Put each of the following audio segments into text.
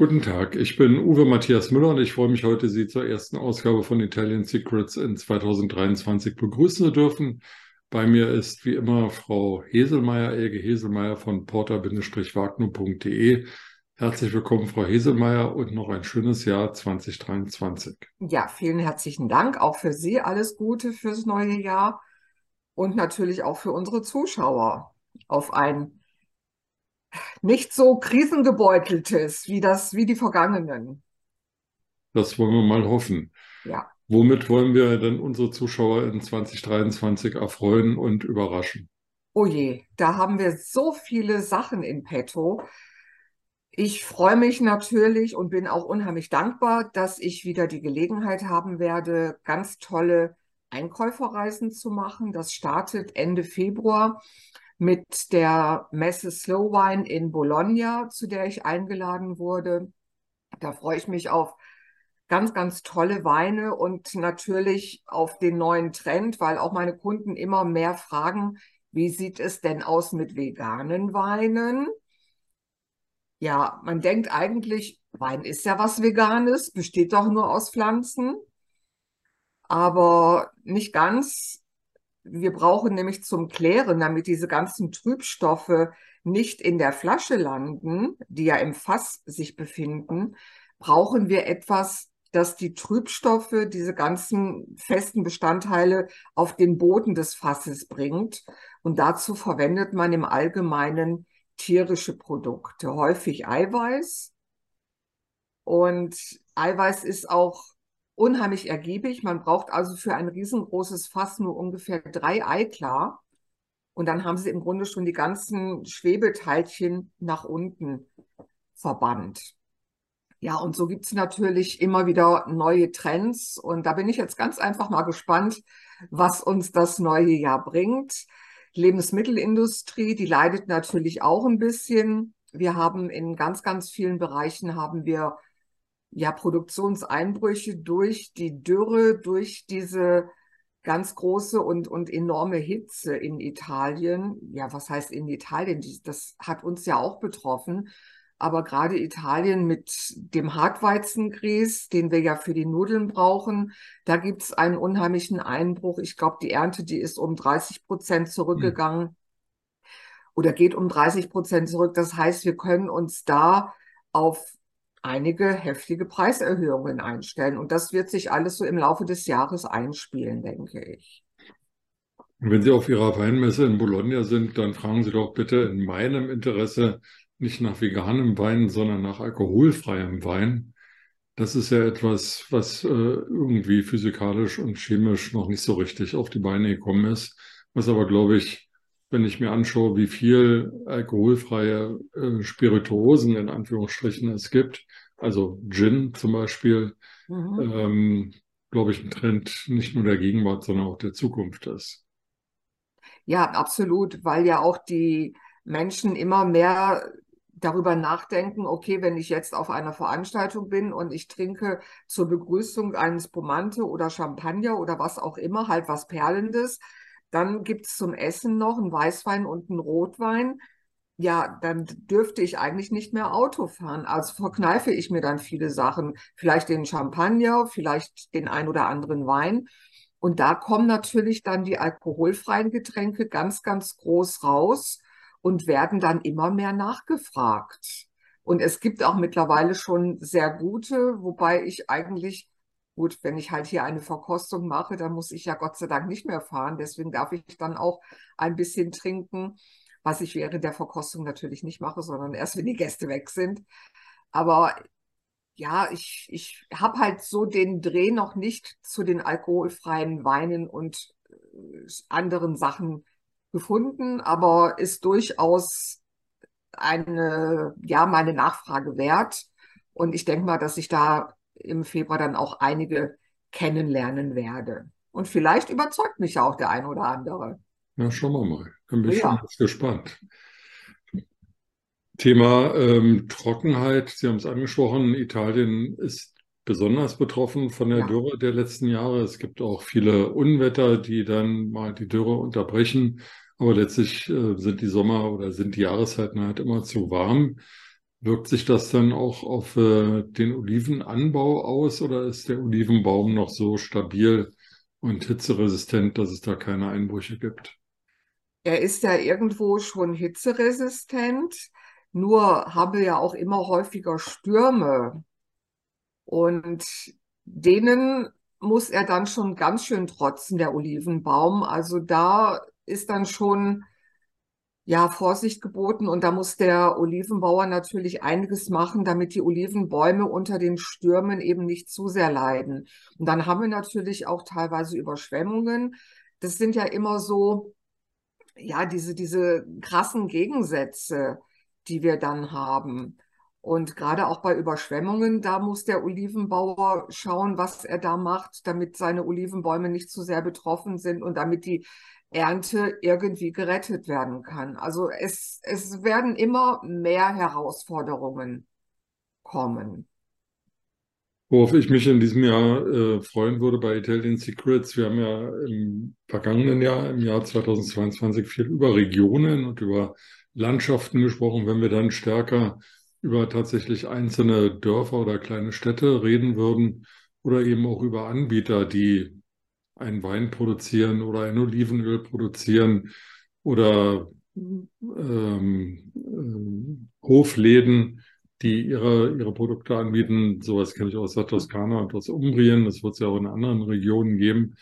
Guten Tag, ich bin Uwe Matthias Müller und ich freue mich heute, Sie zur ersten Ausgabe von Italian Secrets in 2023 begrüßen zu dürfen. Bei mir ist wie immer Frau Heselmeier, Elge Heselmeier von porter-wagner.de. Herzlich willkommen, Frau Heselmeier, und noch ein schönes Jahr 2023. Ja, vielen herzlichen Dank. Auch für Sie alles Gute fürs neue Jahr und natürlich auch für unsere Zuschauer auf ein nicht so krisengebeuteltes wie das, wie die vergangenen. Das wollen wir mal hoffen. Ja. Womit wollen wir denn unsere Zuschauer in 2023 erfreuen und überraschen? Oh je, da haben wir so viele Sachen in petto. Ich freue mich natürlich und bin auch unheimlich dankbar, dass ich wieder die Gelegenheit haben werde, ganz tolle Einkäuferreisen zu machen. Das startet Ende Februar mit der Messe Slow Wine in Bologna, zu der ich eingeladen wurde. Da freue ich mich auf ganz, ganz tolle Weine und natürlich auf den neuen Trend, weil auch meine Kunden immer mehr fragen, wie sieht es denn aus mit veganen Weinen? Ja, man denkt eigentlich, Wein ist ja was Veganes, besteht doch nur aus Pflanzen. Aber nicht ganz. Wir brauchen nämlich zum Klären, damit diese ganzen Trübstoffe nicht in der Flasche landen, die ja im Fass sich befinden, brauchen wir etwas, das die Trübstoffe, diese ganzen festen Bestandteile auf den Boden des Fasses bringt. Und dazu verwendet man im Allgemeinen tierische Produkte, häufig Eiweiß. Und Eiweiß ist auch unheimlich ergiebig. Man braucht also für ein riesengroßes Fass nur ungefähr drei Eiklar. Und dann haben sie im Grunde schon die ganzen Schwebeteilchen nach unten verbannt. Ja, und so gibt es natürlich immer wieder neue Trends. Und da bin ich jetzt ganz einfach mal gespannt, was uns das neue Jahr bringt. Lebensmittelindustrie, die leidet natürlich auch ein bisschen. Wir haben in ganz, ganz vielen Bereichen haben wir ja, Produktionseinbrüche durch die Dürre, durch diese ganz große und, und enorme Hitze in Italien. Ja, was heißt in Italien? Das hat uns ja auch betroffen. Aber gerade Italien mit dem Hartweizengrieß, den wir ja für die Nudeln brauchen, da gibt es einen unheimlichen Einbruch. Ich glaube, die Ernte, die ist um 30 Prozent zurückgegangen hm. oder geht um 30 Prozent zurück. Das heißt, wir können uns da auf einige heftige Preiserhöhungen einstellen. Und das wird sich alles so im Laufe des Jahres einspielen, denke ich. Wenn Sie auf Ihrer Weinmesse in Bologna sind, dann fragen Sie doch bitte in meinem Interesse nicht nach veganem Wein, sondern nach alkoholfreiem Wein. Das ist ja etwas, was äh, irgendwie physikalisch und chemisch noch nicht so richtig auf die Beine gekommen ist, was aber, glaube ich, wenn ich mir anschaue, wie viel alkoholfreie äh, Spirituosen in Anführungsstrichen es gibt, also Gin zum Beispiel, mhm. ähm, glaube ich, ein Trend nicht nur der Gegenwart, sondern auch der Zukunft ist. Ja, absolut, weil ja auch die Menschen immer mehr darüber nachdenken, okay, wenn ich jetzt auf einer Veranstaltung bin und ich trinke zur Begrüßung einen Spumante oder Champagner oder was auch immer, halt was Perlendes, dann gibt es zum Essen noch einen Weißwein und einen Rotwein. Ja, dann dürfte ich eigentlich nicht mehr Auto fahren. Also verkneife ich mir dann viele Sachen. Vielleicht den Champagner, vielleicht den ein oder anderen Wein. Und da kommen natürlich dann die alkoholfreien Getränke ganz, ganz groß raus und werden dann immer mehr nachgefragt. Und es gibt auch mittlerweile schon sehr gute, wobei ich eigentlich Gut, wenn ich halt hier eine Verkostung mache, dann muss ich ja Gott sei Dank nicht mehr fahren. Deswegen darf ich dann auch ein bisschen trinken, was ich während der Verkostung natürlich nicht mache, sondern erst, wenn die Gäste weg sind. Aber ja, ich, ich habe halt so den Dreh noch nicht zu den alkoholfreien Weinen und äh, anderen Sachen gefunden, aber ist durchaus eine, ja, meine Nachfrage wert. Und ich denke mal, dass ich da im Februar dann auch einige kennenlernen werde. Und vielleicht überzeugt mich ja auch der ein oder andere. Na, schauen wir mal. Dann bin ich ja. schon gespannt. Thema ähm, Trockenheit, Sie haben es angesprochen, Italien ist besonders betroffen von der ja. Dürre der letzten Jahre. Es gibt auch viele Unwetter, die dann mal die Dürre unterbrechen. Aber letztlich äh, sind die Sommer oder sind die Jahreszeiten halt immer zu warm. Wirkt sich das dann auch auf äh, den Olivenanbau aus oder ist der Olivenbaum noch so stabil und hitzeresistent, dass es da keine Einbrüche gibt? Er ist ja irgendwo schon hitzeresistent, nur haben wir ja auch immer häufiger Stürme. Und denen muss er dann schon ganz schön trotzen, der Olivenbaum. Also da ist dann schon ja Vorsicht geboten und da muss der Olivenbauer natürlich einiges machen, damit die Olivenbäume unter den Stürmen eben nicht zu sehr leiden. Und dann haben wir natürlich auch teilweise Überschwemmungen. Das sind ja immer so, ja, diese, diese krassen Gegensätze, die wir dann haben. Und gerade auch bei Überschwemmungen, da muss der Olivenbauer schauen, was er da macht, damit seine Olivenbäume nicht zu sehr betroffen sind und damit die Ernte irgendwie gerettet werden kann. Also es, es werden immer mehr Herausforderungen kommen. Worauf ich mich in diesem Jahr äh, freuen würde bei Italian Secrets, wir haben ja im vergangenen Jahr, im Jahr 2022, viel über Regionen und über Landschaften gesprochen. Wenn wir dann stärker über tatsächlich einzelne Dörfer oder kleine Städte reden würden oder eben auch über Anbieter, die einen Wein produzieren oder ein Olivenöl produzieren oder ähm, äh, Hofläden, die ihre, ihre Produkte anbieten. Sowas kenne ich aus der Toskana und aus Umbrien. Das wird es ja auch in anderen Regionen geben.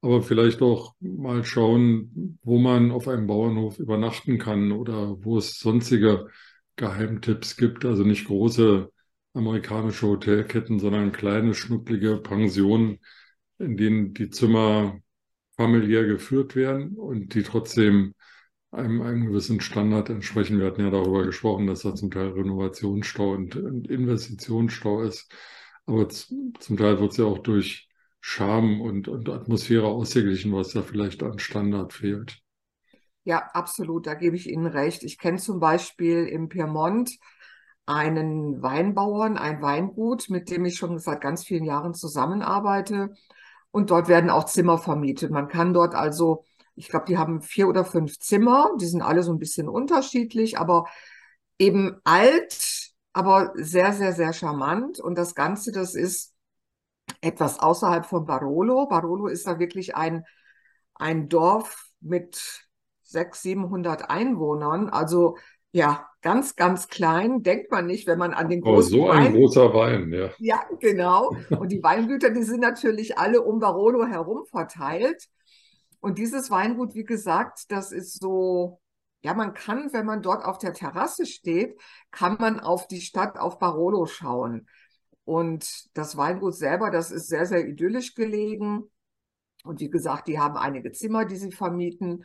Aber vielleicht auch mal schauen, wo man auf einem Bauernhof übernachten kann oder wo es sonstige Geheimtipps gibt. Also nicht große amerikanische Hotelketten, sondern kleine, schnucklige Pensionen, in denen die Zimmer familiär geführt werden und die trotzdem einem, einem gewissen Standard entsprechen. Wir hatten ja darüber gesprochen, dass da zum Teil Renovationsstau und, und Investitionsstau ist. Aber zum Teil wird es ja auch durch Charme und, und Atmosphäre ausgeglichen, was da vielleicht an Standard fehlt. Ja, absolut, da gebe ich Ihnen recht. Ich kenne zum Beispiel im Piemont einen Weinbauern, ein Weingut, mit dem ich schon seit ganz vielen Jahren zusammenarbeite. Und dort werden auch Zimmer vermietet. Man kann dort also, ich glaube, die haben vier oder fünf Zimmer. Die sind alle so ein bisschen unterschiedlich, aber eben alt, aber sehr, sehr, sehr charmant. Und das Ganze, das ist etwas außerhalb von Barolo. Barolo ist da wirklich ein, ein Dorf mit 600, 700 Einwohnern. Also ja, ganz, ganz klein. Denkt man nicht, wenn man an den großen Oh, so ein Wein... großer Wein, ja. Ja, genau. Und die Weingüter, die sind natürlich alle um Barolo herum verteilt. Und dieses Weingut, wie gesagt, das ist so, ja, man kann, wenn man dort auf der Terrasse steht, kann man auf die Stadt, auf Barolo schauen. Und das Weingut selber, das ist sehr, sehr idyllisch gelegen. Und wie gesagt, die haben einige Zimmer, die sie vermieten.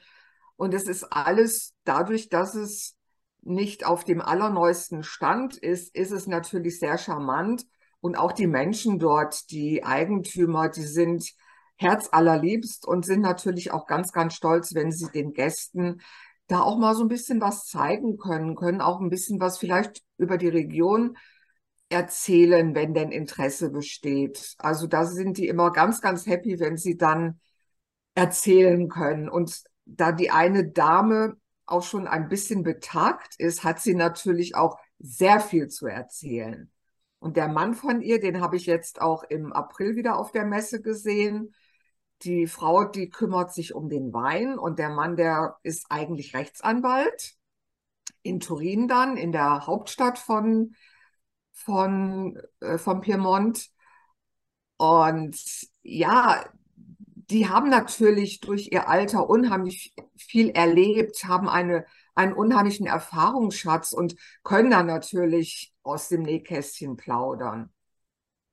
Und es ist alles dadurch, dass es nicht auf dem allerneuesten Stand ist, ist es natürlich sehr charmant. Und auch die Menschen dort, die Eigentümer, die sind herzallerliebst und sind natürlich auch ganz, ganz stolz, wenn sie den Gästen da auch mal so ein bisschen was zeigen können, können auch ein bisschen was vielleicht über die Region erzählen, wenn denn Interesse besteht. Also da sind die immer ganz, ganz happy, wenn sie dann erzählen können. Und da die eine Dame auch schon ein bisschen betagt ist, hat sie natürlich auch sehr viel zu erzählen. Und der Mann von ihr, den habe ich jetzt auch im April wieder auf der Messe gesehen. Die Frau, die kümmert sich um den Wein und der Mann, der ist eigentlich Rechtsanwalt in Turin dann, in der Hauptstadt von, von, äh, von Piemont. Und ja, die haben natürlich durch ihr Alter unheimlich viel erlebt, haben eine, einen unheimlichen Erfahrungsschatz und können dann natürlich aus dem Nähkästchen plaudern.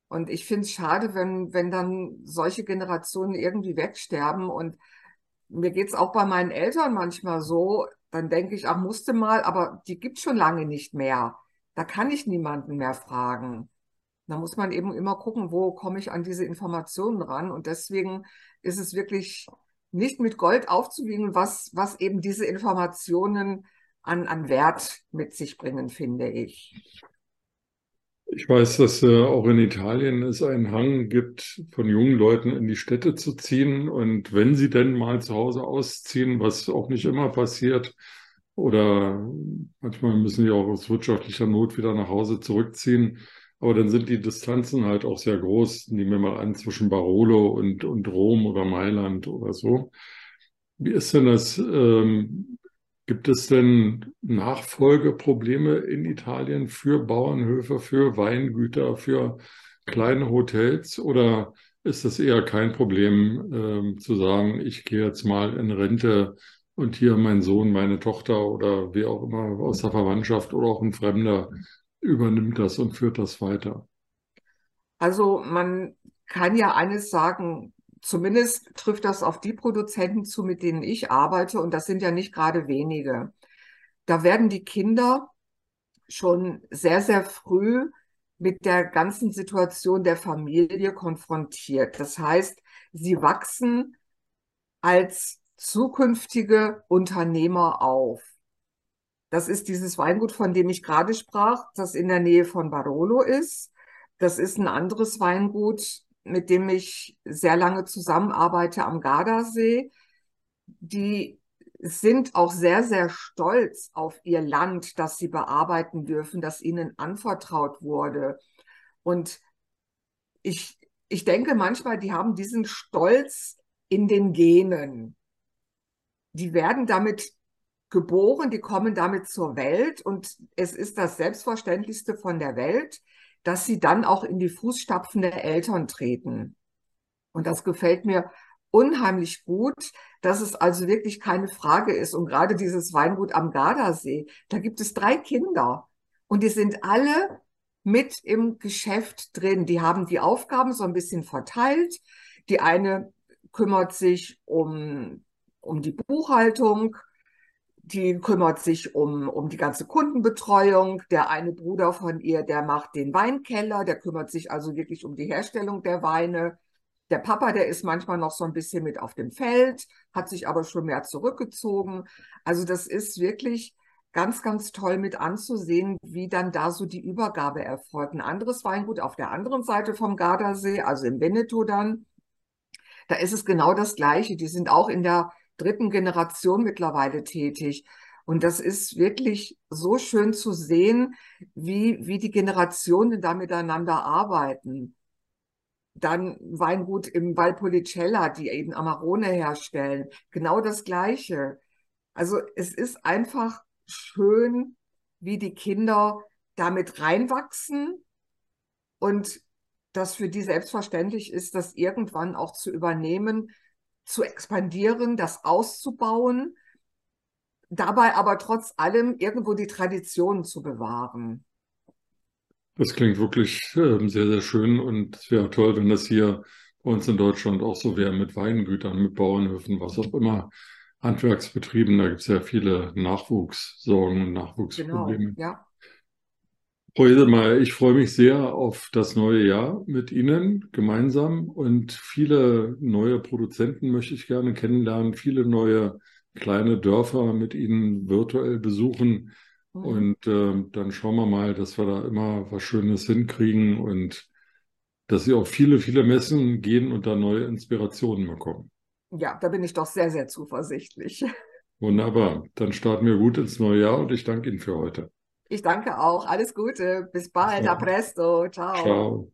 Und ich finde es schade, wenn, wenn dann solche Generationen irgendwie wegsterben. Und mir geht es auch bei meinen Eltern manchmal so, dann denke ich, ach, musste mal, aber die gibt schon lange nicht mehr. Da kann ich niemanden mehr fragen. Da muss man eben immer gucken, wo komme ich an diese Informationen ran. Und deswegen ist es wirklich nicht mit Gold aufzuwiegen, was, was eben diese Informationen an, an Wert mit sich bringen, finde ich. Ich weiß, dass äh, auch in Italien es einen Hang gibt, von jungen Leuten in die Städte zu ziehen. Und wenn sie denn mal zu Hause ausziehen, was auch nicht immer passiert, oder manchmal müssen die auch aus wirtschaftlicher Not wieder nach Hause zurückziehen. Aber dann sind die Distanzen halt auch sehr groß. Nehmen wir mal an, zwischen Barolo und, und Rom oder Mailand oder so. Wie ist denn das? Ähm, gibt es denn Nachfolgeprobleme in Italien für Bauernhöfe, für Weingüter, für kleine Hotels? Oder ist es eher kein Problem ähm, zu sagen, ich gehe jetzt mal in Rente und hier mein Sohn, meine Tochter oder wer auch immer aus der Verwandtschaft oder auch ein Fremder übernimmt das und führt das weiter. Also man kann ja eines sagen, zumindest trifft das auf die Produzenten zu, mit denen ich arbeite, und das sind ja nicht gerade wenige. Da werden die Kinder schon sehr, sehr früh mit der ganzen Situation der Familie konfrontiert. Das heißt, sie wachsen als zukünftige Unternehmer auf. Das ist dieses Weingut, von dem ich gerade sprach, das in der Nähe von Barolo ist. Das ist ein anderes Weingut, mit dem ich sehr lange zusammenarbeite am Gardasee. Die sind auch sehr, sehr stolz auf ihr Land, das sie bearbeiten dürfen, das ihnen anvertraut wurde. Und ich, ich denke manchmal, die haben diesen Stolz in den Genen. Die werden damit geboren, die kommen damit zur Welt und es ist das Selbstverständlichste von der Welt, dass sie dann auch in die Fußstapfen der Eltern treten. Und das gefällt mir unheimlich gut, dass es also wirklich keine Frage ist. Und gerade dieses Weingut am Gardasee, da gibt es drei Kinder und die sind alle mit im Geschäft drin. Die haben die Aufgaben so ein bisschen verteilt. Die eine kümmert sich um, um die Buchhaltung, die kümmert sich um, um die ganze Kundenbetreuung. Der eine Bruder von ihr, der macht den Weinkeller, der kümmert sich also wirklich um die Herstellung der Weine. Der Papa, der ist manchmal noch so ein bisschen mit auf dem Feld, hat sich aber schon mehr zurückgezogen. Also das ist wirklich ganz, ganz toll mit anzusehen, wie dann da so die Übergabe erfolgt. Ein anderes Weingut auf der anderen Seite vom Gardasee, also im Veneto dann, da ist es genau das Gleiche. Die sind auch in der dritten Generation mittlerweile tätig. Und das ist wirklich so schön zu sehen, wie, wie die Generationen da miteinander arbeiten. Dann Weingut im Valpolicella, die eben Amarone herstellen. Genau das Gleiche. Also es ist einfach schön, wie die Kinder damit reinwachsen und das für die selbstverständlich ist, das irgendwann auch zu übernehmen, zu expandieren, das auszubauen, dabei aber trotz allem irgendwo die Traditionen zu bewahren. Das klingt wirklich äh, sehr, sehr schön und es wäre toll, wenn das hier bei uns in Deutschland auch so wäre mit Weingütern, mit Bauernhöfen, was auch immer, Handwerksbetrieben. Da gibt es ja viele Nachwuchssorgen und Nachwuchsprobleme. Genau, ja. Frau Edelmeier, ich freue mich sehr auf das neue Jahr mit Ihnen gemeinsam und viele neue Produzenten möchte ich gerne kennenlernen, viele neue kleine Dörfer mit Ihnen virtuell besuchen. Mhm. Und äh, dann schauen wir mal, dass wir da immer was Schönes hinkriegen und dass Sie auf viele, viele Messen gehen und da neue Inspirationen bekommen. Ja, da bin ich doch sehr, sehr zuversichtlich. Wunderbar. Dann starten wir gut ins neue Jahr und ich danke Ihnen für heute. Ich danke auch. Alles Gute. Bis bald. Ja. A presto. Ciao. Ciao.